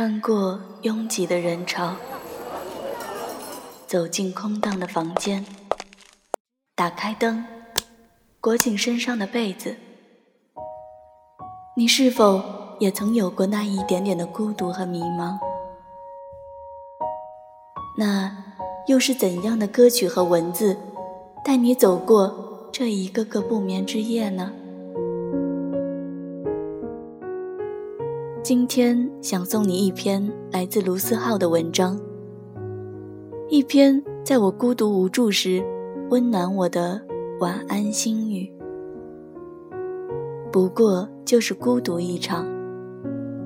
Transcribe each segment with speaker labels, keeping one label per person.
Speaker 1: 穿过拥挤的人潮，走进空荡的房间，打开灯，裹紧身上的被子。你是否也曾有过那一点点的孤独和迷茫？那又是怎样的歌曲和文字，带你走过这一个个不眠之夜呢？今天想送你一篇来自卢思浩的文章，一篇在我孤独无助时温暖我的晚安心语。不过就是孤独一场，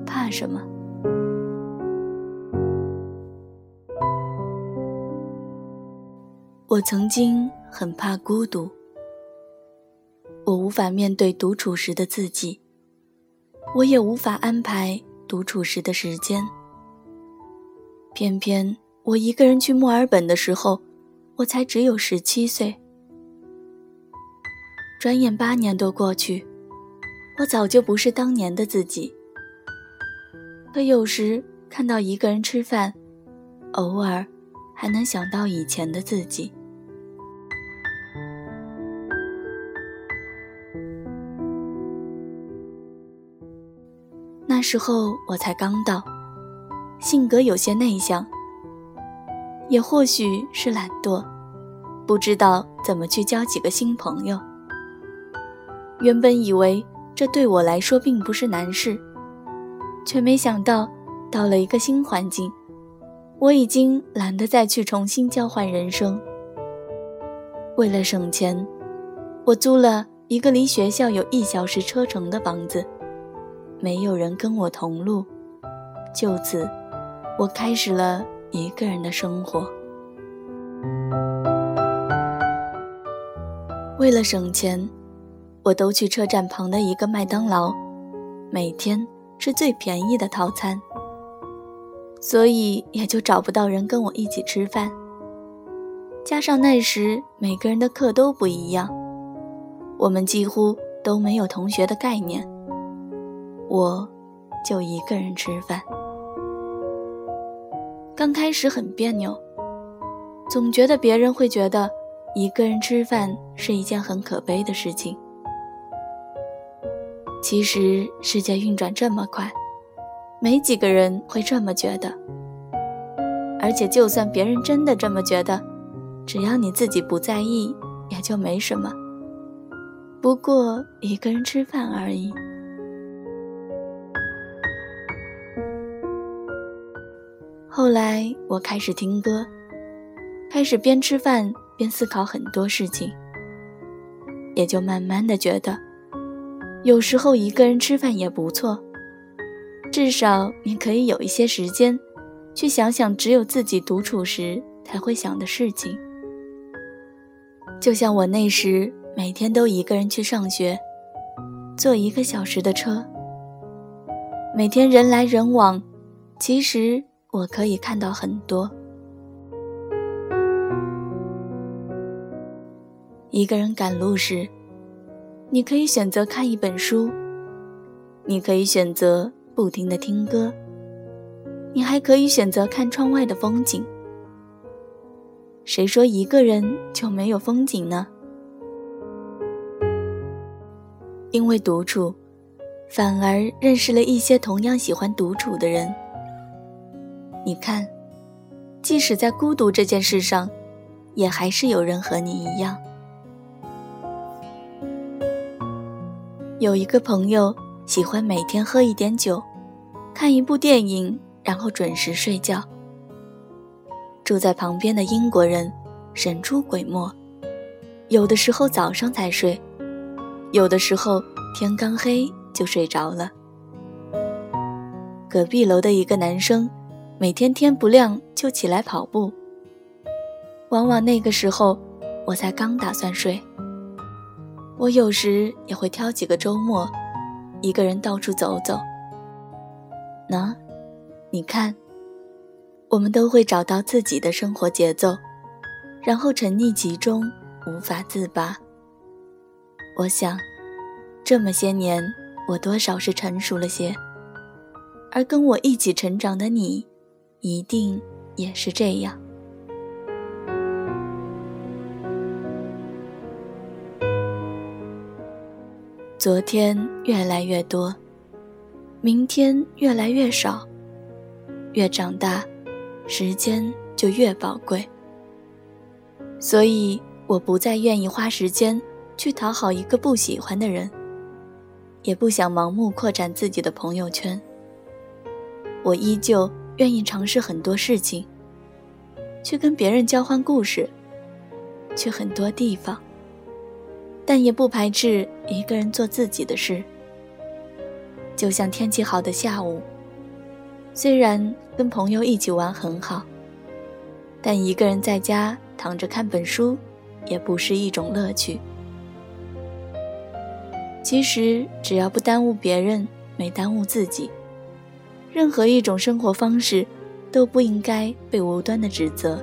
Speaker 1: 怕什么？我曾经很怕孤独，我无法面对独处时的自己。我也无法安排独处时的时间。偏偏我一个人去墨尔本的时候，我才只有十七岁。转眼八年多过去，我早就不是当年的自己。可有时看到一个人吃饭，偶尔还能想到以前的自己。时候我才刚到，性格有些内向，也或许是懒惰，不知道怎么去交几个新朋友。原本以为这对我来说并不是难事，却没想到到了一个新环境，我已经懒得再去重新交换人生。为了省钱，我租了一个离学校有一小时车程的房子。没有人跟我同路，就此，我开始了一个人的生活。为了省钱，我都去车站旁的一个麦当劳，每天吃最便宜的套餐，所以也就找不到人跟我一起吃饭。加上那时每个人的课都不一样，我们几乎都没有同学的概念。我，就一个人吃饭。刚开始很别扭，总觉得别人会觉得一个人吃饭是一件很可悲的事情。其实世界运转这么快，没几个人会这么觉得。而且就算别人真的这么觉得，只要你自己不在意，也就没什么。不过一个人吃饭而已。后来我开始听歌，开始边吃饭边思考很多事情，也就慢慢的觉得，有时候一个人吃饭也不错，至少你可以有一些时间，去想想只有自己独处时才会想的事情。就像我那时每天都一个人去上学，坐一个小时的车，每天人来人往，其实。我可以看到很多。一个人赶路时，你可以选择看一本书，你可以选择不停的听歌，你还可以选择看窗外的风景。谁说一个人就没有风景呢？因为独处，反而认识了一些同样喜欢独处的人。你看，即使在孤独这件事上，也还是有人和你一样。有一个朋友喜欢每天喝一点酒，看一部电影，然后准时睡觉。住在旁边的英国人神出鬼没，有的时候早上才睡，有的时候天刚黑就睡着了。隔壁楼的一个男生。每天天不亮就起来跑步，往往那个时候我才刚打算睡。我有时也会挑几个周末，一个人到处走走。喏，你看，我们都会找到自己的生活节奏，然后沉溺其中，无法自拔。我想，这么些年，我多少是成熟了些。而跟我一起成长的你，一定也是这样。昨天越来越多，明天越来越少。越长大，时间就越宝贵。所以，我不再愿意花时间去讨好一个不喜欢的人，也不想盲目扩展自己的朋友圈。我依旧愿意尝试很多事情，去跟别人交换故事，去很多地方，但也不排斥一个人做自己的事。就像天气好的下午，虽然跟朋友一起玩很好，但一个人在家躺着看本书，也不是一种乐趣。其实，只要不耽误别人，没耽误自己。任何一种生活方式都不应该被无端的指责。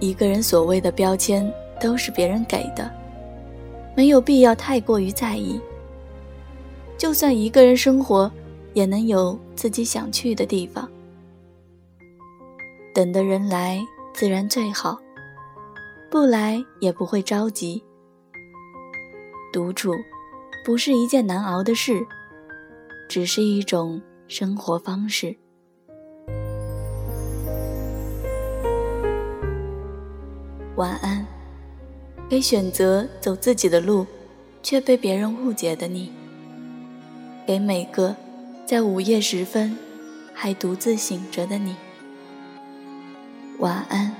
Speaker 1: 一个人所谓的标签都是别人给的，没有必要太过于在意。就算一个人生活，也能有自己想去的地方。等的人来自然最好，不来也不会着急。独处不是一件难熬的事，只是一种。生活方式。晚安，给选择走自己的路，却被别人误解的你；给每个在午夜时分还独自醒着的你。晚安，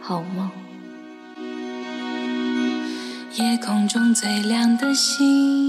Speaker 1: 好梦。夜空中最亮的星，